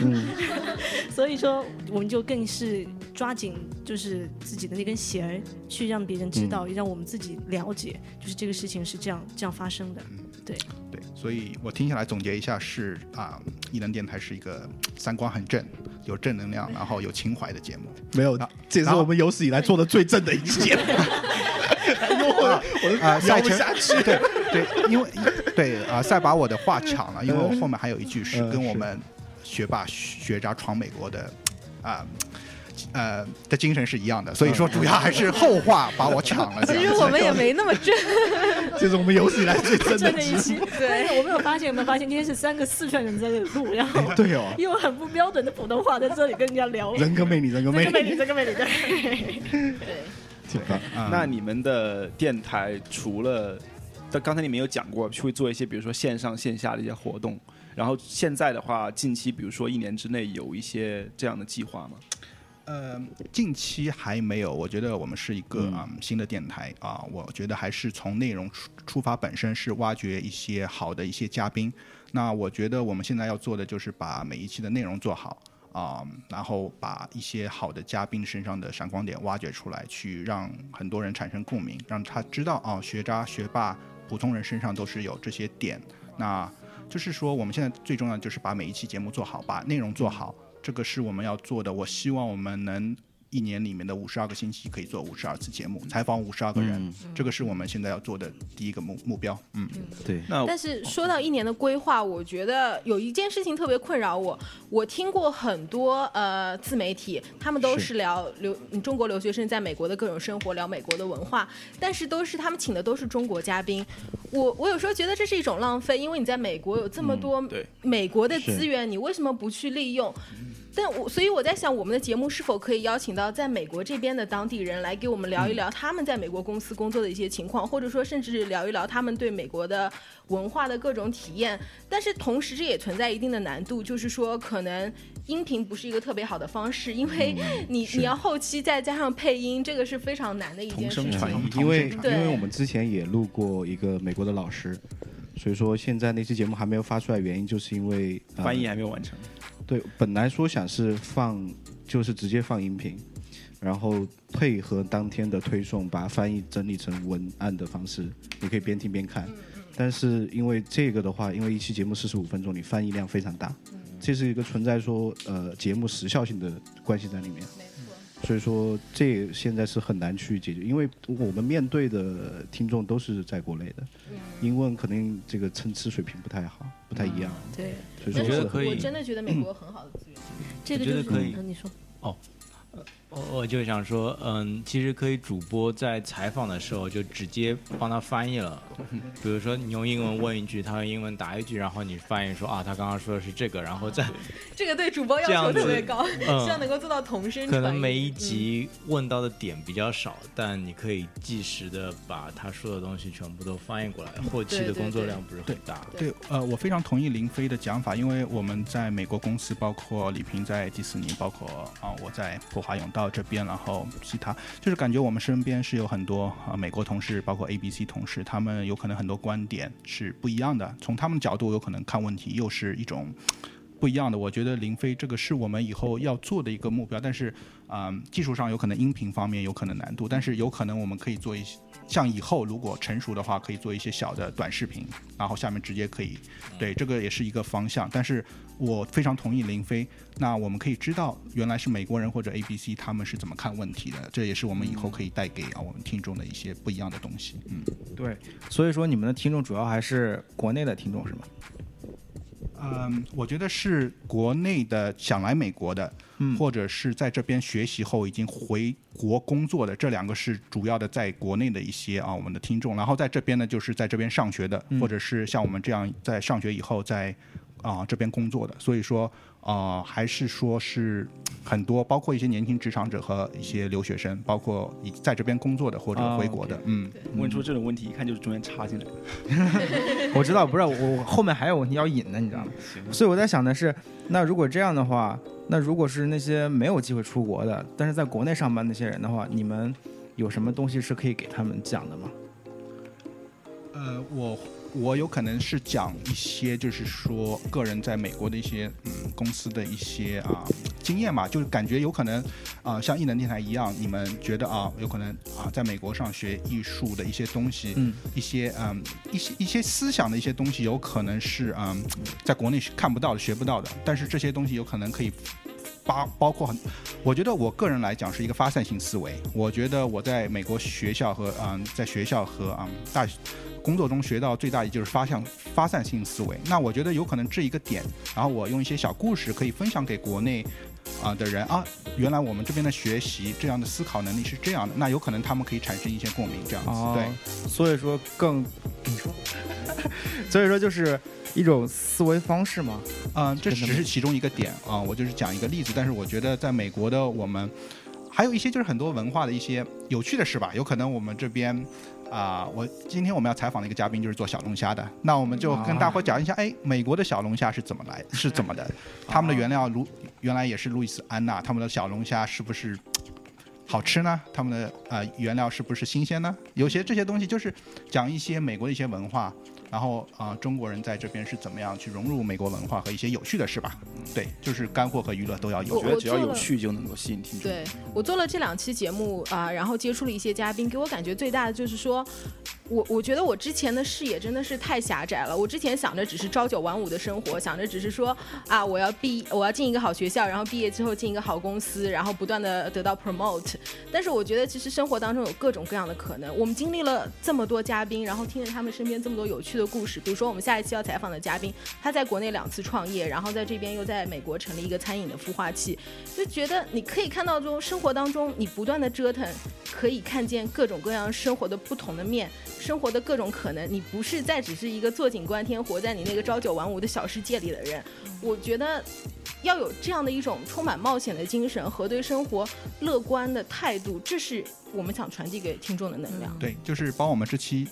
所以说，我们就更是抓紧就是自己的那根弦儿，去让别人知道，也让我们自己了解，就是这个事情是这样这样发生的。对，对，所以我听下来总结一下是啊，艺能电台是一个三观很正、有正能量，然后有情怀的节目。没有啊，这是我们有史以来做的最正的一期节目。我我啊，赛程下去。对对，因为对啊，赛把我的话抢了，因为我后面还有一句是跟我们学霸学渣闯美国的啊呃的精神是一样的，所以说主要还是后话把我抢了。其实我们也没那么真，这是我们有史以来最 真的真的一期。但是我没有发现，有没有发现今天是三个四川人在这里录，然后对哦，用很不标准的普通话在这里跟人家聊。人格魅力，人格魅力，人格魅力，对。挺棒。嗯那你们的电台除了，但刚才你们有讲过会做一些，比如说线上线下的一些活动，然后现在的话，近期比如说一年之内有一些这样的计划吗？呃，近期还没有。我觉得我们是一个嗯啊、新的电台啊、我觉得还是从内容出出发，本身是挖掘一些好的一些嘉宾。那我觉得我们现在要做的就是把每一期的内容做好啊、然后把一些好的嘉宾身上的闪光点挖掘出来，去让很多人产生共鸣，让他知道啊、学渣、学霸、普通人身上都是有这些点。那就是说，我们现在最重要的就是把每一期节目做好，把内容做好，这个是我们要做的。我希望我们能一年里面的五十二个星期可以做五十二次节目，采访五十二个人，嗯这个是我们现在要做的第一个目目标。嗯，对，那但是说到一年的规划，我觉得有一件事情特别困扰我。我听过很多呃自媒体，他们都是是聊留嗯中国留学生在美国的各种生活，聊美国的文化，但是都是他们请的都是中国嘉宾。我我有时候觉得这是一种浪费，因为你在美国有这么多美国的资源，你为什么不去利用？但我所以我在想，我们的节目是否可以邀请到在美国这边的当地人来给我们聊一聊他们在美国公司工作的一些情况，或者说甚至聊一聊他们对美国的文化的各种体验。但是同时这也存在一定的难度，就是说可能音频不是一个特别好的方式，因为你、你要后期再加上配音，这个是非常难的一件事情。传因为因为我们之前也录过一个美国的老师，所以说现在那期节目还没有发出来，原因就是因为、呃翻译还没有完成。对，本来说想是放，就是直接放音频，然后配合当天的推送，把翻译整理成文案的方式，你可以边听边看。但是因为这个的话，因为一期节目四十五分钟，你翻译量非常大，这是一个存在说呃节目时效性的关系在里面。所以说，这现在是很难去解决，因为我们面对的听众都是在国内的，英文肯定这个参差水平不太好，不太一样。对，所以说我我觉得可以。我真的觉得美国有很好的资源。这个就是可以嗯你说，我我就想说，嗯，其实可以主播在采访的时候就直接帮他翻译了，比如说你用英文问一句，他用英文答一句，然后你翻译说啊，他刚刚说的是这个，然后再 这个对主播要求特别高，嗯 希望能够做到同声。可能每一嗯集问到的点比较少，但你可以即时的把他说的东西全部都翻译过来，后期的工作量不是很大。对，呃，我非常同意林飞的讲法，因为我们在美国公司，包括李平在迪士尼，包括啊、我在普华永道这边，然后其他，就是感觉我们身边是有很多啊、美国同事，包括 ABC 同事，他们有可能很多观点是不一样的，从他们角度有可能看问题又是一种。不一样的，我觉得林飞这个是我们以后要做的一个目标，但是，嗯、技术上有可能音频方面有可能难度，但是有可能我们可以做一些，像以后如果成熟的话，可以做一些小的短视频，然后下面直接可以，对，这个也是一个方向。但是我非常同意林飞，那我们可以知道原来是美国人或者 ABC 他们是怎么看问题的，这也是我们以后可以带给啊我们听众的一些不一样的东西。嗯，对，所以说你们的听众主要还是国内的听众是吗？嗯，我觉得是国内的想来美国的，嗯或者是在这边学习后已经回国工作的，这两个是主要的在国内的一些啊我们的听众。然后在这边呢，就是在这边上学的，嗯或者是像我们这样在上学以后在啊、这边工作的。所以说啊、还是说是很多，包括一些年轻职场者和一些留学生，包括已在这边工作的或者啊回国的嗯。问出这种问题，一看就是中间插进来的。我知道，不是我我后面还有问题要引呢，你知道吗？所以我在想的是，那如果这样的话，那如果是那些没有机会出国的，但是在国内上班那些人的话，你们有什么东西是可以给他们讲的吗？呃，我我有可能是讲一些，就是说个人在美国的一些嗯公司的一些啊、经验嘛，就是感觉有可能啊、像艺能电台一样，你们觉得啊有可能啊在美国上学艺术的一些东西，嗯，一些嗯一些一些思想的一些东西，有可能是嗯在国内是看不到的、学不到的，但是这些东西有可能可以。包包括很，我觉得我个人来讲是一个发散性思维。我觉得我在美国学校和嗯，在学校和嗯大学工作中学到最大的就是发向发散性思维。那我觉得有可能这一个点，然后我用一些小故事可以分享给国内啊、的人啊，原来我们这边的学习这样的思考能力是这样的，那有可能他们可以产生一些共鸣，这样子。哦对，所以说更你说，所以说就是一种思维方式嘛。嗯、这只是其中一个点啊、我就是讲一个例子，但是我觉得在美国的我们还有一些就是很多文化的一些有趣的事吧，有可能我们这边。啊、我今天我们要采访的一个嘉宾就是做小龙虾的，那我们就跟大伙讲一下，哎，美国的小龙虾是怎么来，是怎么的？他们的原料如原来也是路易斯安那，他们的小龙虾是不是好吃呢？他们的呃原料是不是新鲜呢？有些这些东西就是讲一些美国的一些文化，然后啊、中国人在这边是怎么样去融入美国文化和一些有趣的事吧。对，就是干货和娱乐都要有我我。觉得只要有趣就能够吸引听众。对我做了这两期节目啊、然后接触了一些嘉宾，给我感觉最大的就是说，我我觉得我之前的视野真的是太狭窄了。我之前想着只是朝九晚五的生活，想着只是说啊，我要毕我要进一个好学校，然后毕业之后进一个好公司，然后不断的得到 promote。但是我觉得其实生活当中有各种各样的可能。我们经历了这么多嘉宾，然后听着他们身边这么多有趣的故事，比如说我们下一期要采访的嘉宾，他在国内两次创业，然后在这边又在美国成立一个餐饮的孵化器，就觉得你可以看到中生活当中你不断的折腾，可以看见各种各样生活的不同的面，生活的各种可能。你不是再只是一个坐井观天，活在你那个朝九晚五的小世界里的人。我觉得要有这样的一种充满冒险的精神和对生活乐观的态度，这是我们想传递给听众的能量。对，就是帮我们这期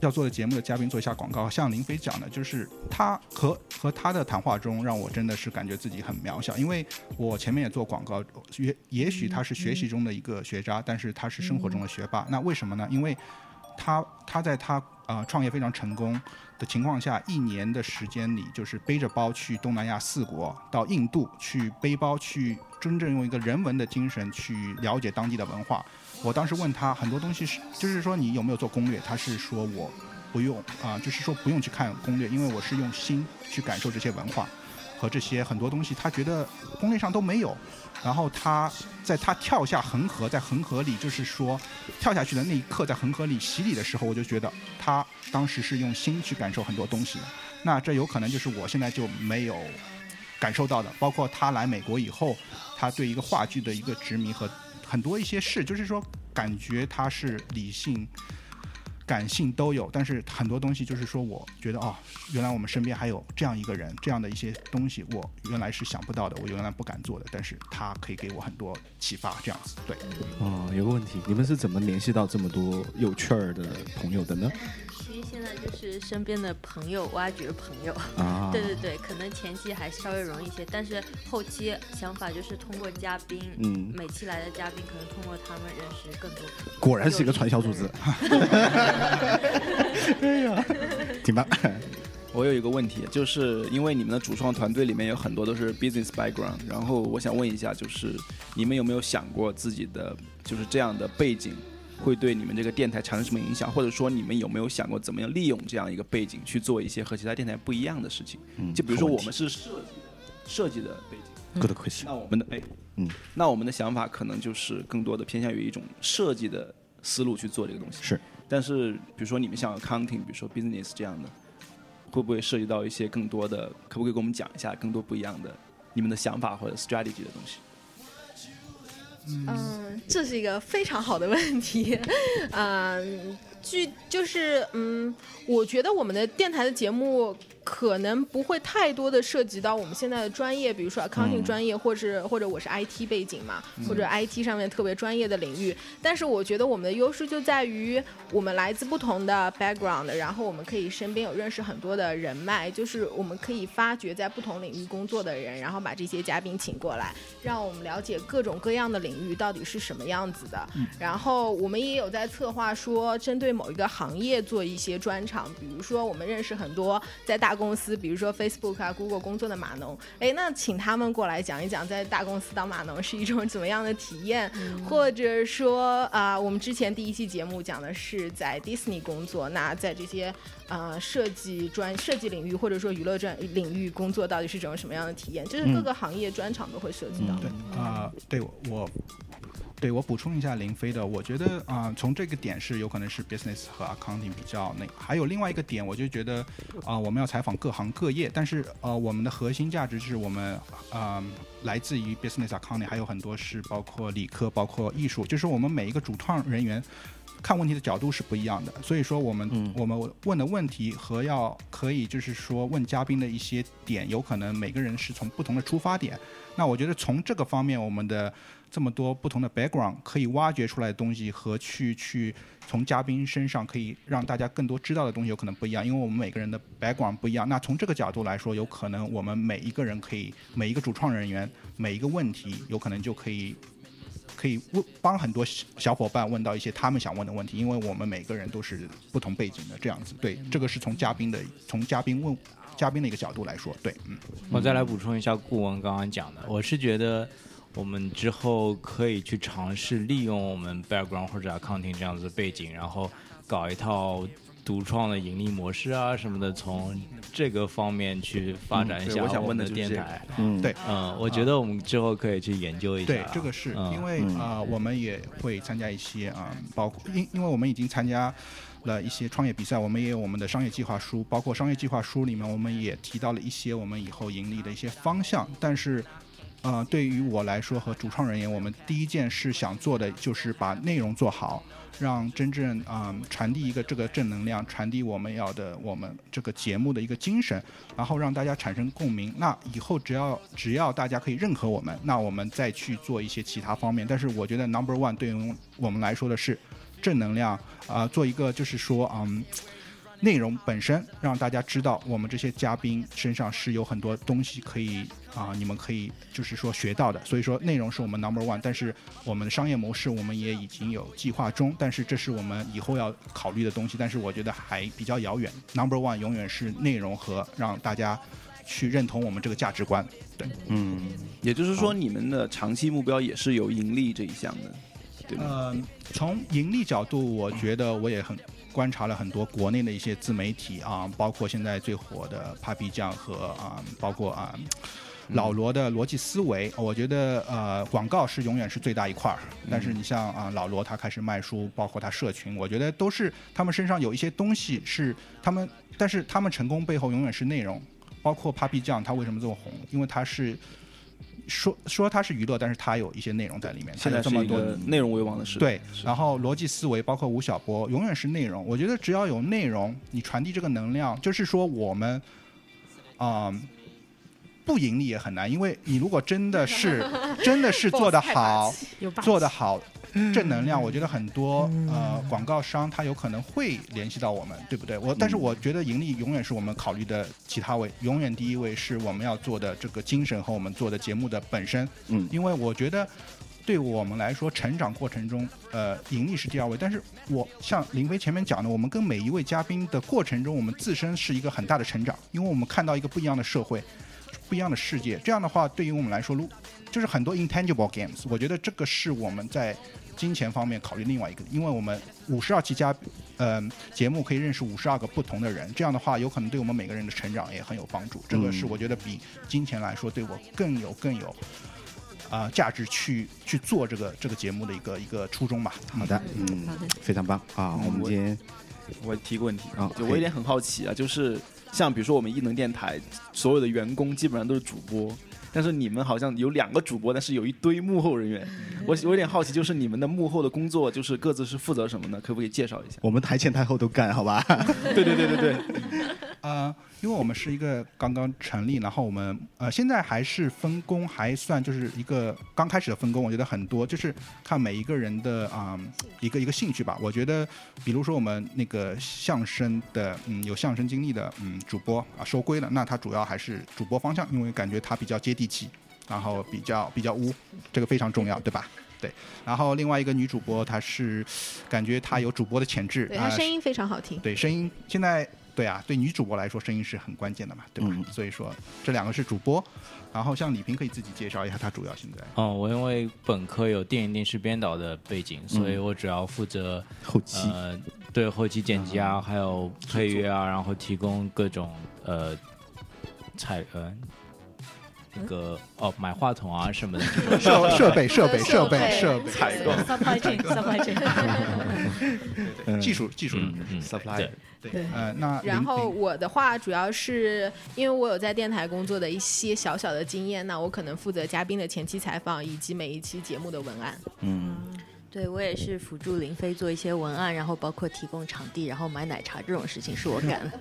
要做的节目的嘉宾做一下广告。像林飞讲的，就是他和和他的谈话中，让我真的是感觉自己很渺小，因为我前面也做广告，也也许他是学习中的一个学渣，但是他是生活中的学霸。那为什么呢？因为他他在他、呃创业非常成功的情况下，一年的时间里，就是背着包去东南亚四国，到印度去背包去真正用一个人文的精神去了解当地的文化。我当时问他很多东西是，就是说你有没有做攻略？他是说我不用啊、就是说不用去看攻略，因为我是用心去感受这些文化和这些很多东西，他觉得攻略上都没有。然后他在他跳下恒河，在恒河里，就是说跳下去的那一刻，在恒河里洗礼的时候，我就觉得他当时是用心去感受很多东西的。那这有可能就是我现在就没有感受到的，包括他来美国以后，他对一个话剧的一个执迷和很多一些事，就是说感觉他是理性。感性都有，但是很多东西就是说，我觉得哦，原来我们身边还有这样一个人，这样的一些东西，我原来是想不到的，我原来不敢做的，但是他可以给我很多启发，这样子，对。哦，有个问题，你们是怎么联系到这么多有趣儿的朋友的呢？现在就是身边的朋友挖掘朋友，啊，对对对，可能前期还稍微容易一些，但是后期想法就是通过嘉宾，嗯每期来的嘉宾可能通过他们认识更多。果然是一个传销组织。哎呀，挺棒。我有一个问题，就是因为你们的主创团队里面有很多都是 business background，然后我想问一下，就是你们有没有想过自己的就是这样的背景会对你们这个电台产生什么影响，或者说你们有没有想过怎么样利用这样一个背景去做一些和其他电台不一样的事情？嗯就比如说我们是设计的，设计的背景，good question。那我们的哎，嗯，那我们的想法可能就是更多的偏向于一种设计的思路去做这个东西。是，但是比如说你们像 accounting，比如说 business 这样的，会不会涉及到一些更多的？可不可以给我们讲一下更多不一样的你们的想法或者 strategy 的东西？嗯，这是一个非常好的问题。嗯，据就是嗯，我觉得我们的电台的节目可能不会太多的涉及到我们现在的专业，比如说 accounting 嗯专业，或者或者我是 IT 背景嘛，或者 IT 上面特别专业的领域。但是我觉得我们的优势就在于我们来自不同的 background，然后我们可以身边有认识很多的人脉，就是我们可以发掘在不同领域工作的人，然后把这些嘉宾请过来，让我们了解各种各样的领域到底是什么样子的。然后我们也有在策划说，针对某一个行业做一些专场，比如说我们认识很多在大公司，比如说 Facebook 啊、Google 工作的码农，哎，那请他们过来讲一讲在大公司当码农是一种怎么样的体验，或者说啊、我们之前第一期节目讲的是在 Disney 工作，那在这些呃设计专设计领域或者说娱乐专领域工作到底是种什么样的体验，就是各个行业专场都会涉及到。对。啊、对我我对我补充一下林飞的，我觉得啊、从这个点是有可能是 business 和 accounting 比较那，还有另外一个点，我就觉得啊、我们要采访各行各业，但是呃，我们的核心价值是我们啊、来自于 business accounting，还有很多是包括理科，包括艺术，就是我们每一个主创人员。看问题的角度是不一样的，所以说我们、嗯我们问的问题和要可以就是说问嘉宾的一些点，有可能每个人是从不同的出发点。那我觉得从这个方面，我们的这么多不同的 background 可以挖掘出来的东西和去去从嘉宾身上可以让大家更多知道的东西有可能不一样，因为我们每个人的 background 不一样。那从这个角度来说，有可能我们每一个人可以每一个主创人员每一个问题，有可能就可以。可以问帮很多小小伙伴问到一些他们想问的问题，因为我们每个人都是不同背景的，这样子。对，这个是从嘉宾的从嘉宾问嘉宾的一个角度来说，对，嗯。我再来补充一下顾问刚刚讲的，我是觉得我们之后可以去尝试利用我们 background 或者 accounting 这样子的背景，然后搞一套独创的盈利模式啊什么的，从这个方面去发展一下对我想问的电台。嗯，对嗯，我觉得我们之后可以去研究一下。对，这个是、嗯因为嗯啊、呃我们也会参加一些啊、包括因因为我们已经参加了一些创业比赛，我们也有我们的商业计划书，包括商业计划书里面我们也提到了一些我们以后盈利的一些方向，但是。呃，对于我来说和主创人员，我们第一件事想做的就是把内容做好，让真正啊、传递一个这个正能量，传递我们要的我们这个节目的一个精神，然后让大家产生共鸣。那以后只要只要大家可以认可我们，那我们再去做一些其他方面。但是我觉得 number one 对于我们来说的是正能量啊、做一个就是说嗯。内容本身让大家知道，我们这些嘉宾身上是有很多东西可以啊、你们可以就是说学到的。所以说内容是我们 number one，但是我们的商业模式我们也已经有计划中，但是这是我们以后要考虑的东西，但是我觉得还比较遥远。number one 永远是内容和让大家去认同我们这个价值观。对，嗯，也就是说，你们的长期目标也是有盈利这一项的，对吗？呃，从盈利角度，我觉得我也很观察了很多国内的一些自媒体啊，包括现在最火的 Papi 酱和啊，包括啊。老罗的逻辑思维，我觉得呃广告是永远是最大一块儿，但是你像啊老罗他开始卖书，包括他社群，我觉得都是他们身上有一些东西是他们，但是他们成功背后永远是内容，包括 Papi 酱他为什么这么红，因为他是说说它是娱乐，但是它有一些内容在里面，现在是一有这么多个内容为王的时代。对，然后逻辑思维包括吴晓波，永远是内容。我觉得只要有内容，你传递这个能量，就是说我们，啊、不盈利也很难，因为你如果真的是 真的是做得好，做得好，正能量，我觉得很多呃广告商他有可能会联系到我们，对不对？我但是我觉得盈利永远是我们考虑的其他位，永远第一位是我们要做的这个精神和我们做的节目的本身。嗯因为我觉得。对我们来说，成长过程中，呃，盈利是第二位。但是我像林飞前面讲的，我们跟每一位嘉宾的过程中，我们自身是一个很大的成长，因为我们看到一个不一样的社会，不一样的世界。这样的话，对于我们来说，如就是很多 intangible games，我觉得这个是我们在金钱方面考虑另外一个，因为我们五十二期嘉，呃，节目可以认识五十二个不同的人，这样的话，有可能对我们每个人的成长也很有帮助。这个是我觉得比金钱来说，对我更有更有。啊、价值去去做这个这个节目的一个一个初衷吧。好的，嗯好的，非常棒啊！我们我今天我提个问题啊就我有点很好奇啊，就是像比如说我们异能电台所有的员工基本上都是主播，但是你们好像有两个主播，但是有一堆幕后人员。我我有点好奇，就是你们的幕后的工作，就是各自是负责什么呢？可不可以介绍一下？我们台前台后都干，好吧？对对对对对，呃，因为我们是一个刚刚成立，然后我们呃现在还是分工还算就是一个刚开始的分工，我觉得很多就是看每一个人的啊、一个一个兴趣吧。我觉得比如说我们那个相声的嗯有相声经历的嗯主播啊收归了，那他主要还是主播方向，因为感觉他比较接地气，然后比较比较污，这个非常重要，对吧？对，然后另外一个女主播，她是感觉她有主播的潜质，对啊他声音非常好听。对，声音现在对啊，对女主播来说，声音是很关键的嘛，对吧？嗯。所以说这两个是主播，然后像李平可以自己介绍一下，他主要现在哦，我因为本科有电影电视编导的背景，所以我主要负责后期。呃对后期剪辑啊，还有配乐啊，然后提供各种呃彩呃那个哦买话筒啊什么的，设设备设备设备备设备采购 supply chain supply chain，技术技术 supply 对。对。呃那然后我的话主要是因为我有在电台工作的一些小小的经验，那我可能负责嘉宾的前期采访以及每一期节目的文案。嗯，对我也是辅助林飞做一些文案，然后包括提供场地，然后买奶茶这种事情是我干的。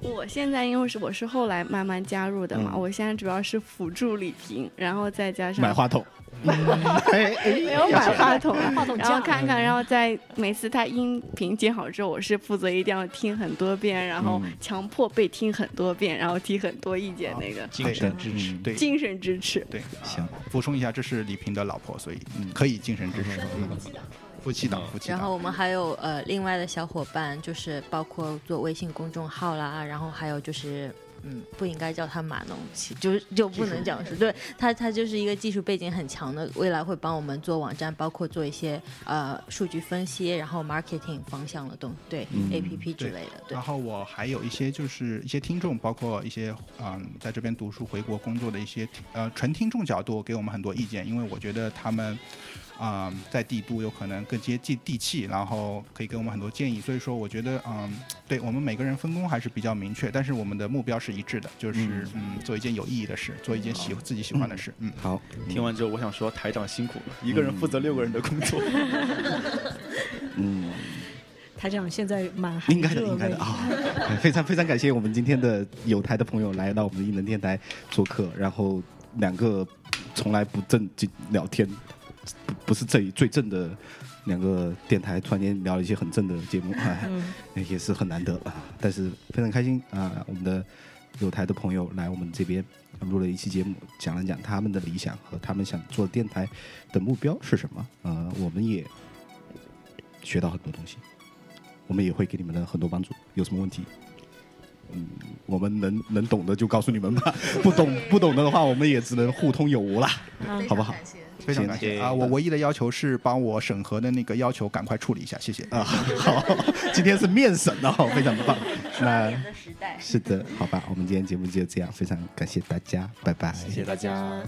我现在因为是我是后来慢慢加入的嘛，嗯我现在主要是辅助李平，然后再加上买话筒，没有买话筒，话筒然后看看，然后在每次他音频剪好之后，我是负责一定要听很多遍，然后嗯强迫被听很多遍，然后提很多意见那个精神支持。对精神支持。对行，补充一下，这是李平的老婆，所以可以精神支持。嗯夫妻档，夫妻档。然后我们还有呃另外的小伙伴，就是包括做微信公众号啦，然后还有就是。嗯，不应该叫他码农，其就是就不能讲是对他，他就是一个技术背景很强的，未来会帮我们做网站，包括做一些呃数据分析，然后 marketing 方向的东对、嗯 A P P 之类的，对。然。后我还有一些就是一些听众，包括一些嗯在这边读书回国工作的一些呃纯听众角度给我们很多意见，因为我觉得他们啊、在帝都有可能更接近地气，然后可以给我们很多建议。所以说，我觉得嗯，对我们每个人分工还是比较明确，但是我们的目标是一致的，就是嗯做一件有意义的事，做一件喜自己喜欢的事。嗯，好，听完之后，我想说台长辛苦了，一个人负责六个人的工作。嗯，台长现在满含应该的，应该的啊、非常非常感谢我们今天的有台的朋友来到我们的艺能电台做客，然后两个从来不正经聊天，不不是最最正的两个电台，突然间聊了一些很正的节目，哎，也是很难得啊。但是非常开心啊，我们的有台的朋友来我们这边录了一期节目，讲了讲他们的理想和他们想做电台的目标是什么。呃，我们也学到很多东西。我们也会给你们的很多帮助。有什么问题，嗯，我们能能懂的就告诉你们吧，不懂不懂的话，我们也只能互通有无啦，好不好？非常感谢啊！我唯一的要求是帮我审核的那个要求赶快处理一下，谢谢啊。好，今天是面审哦，非常棒。那时代是的，好吧，我们今天节目就这样，非常感谢大家，拜拜，谢谢大家。家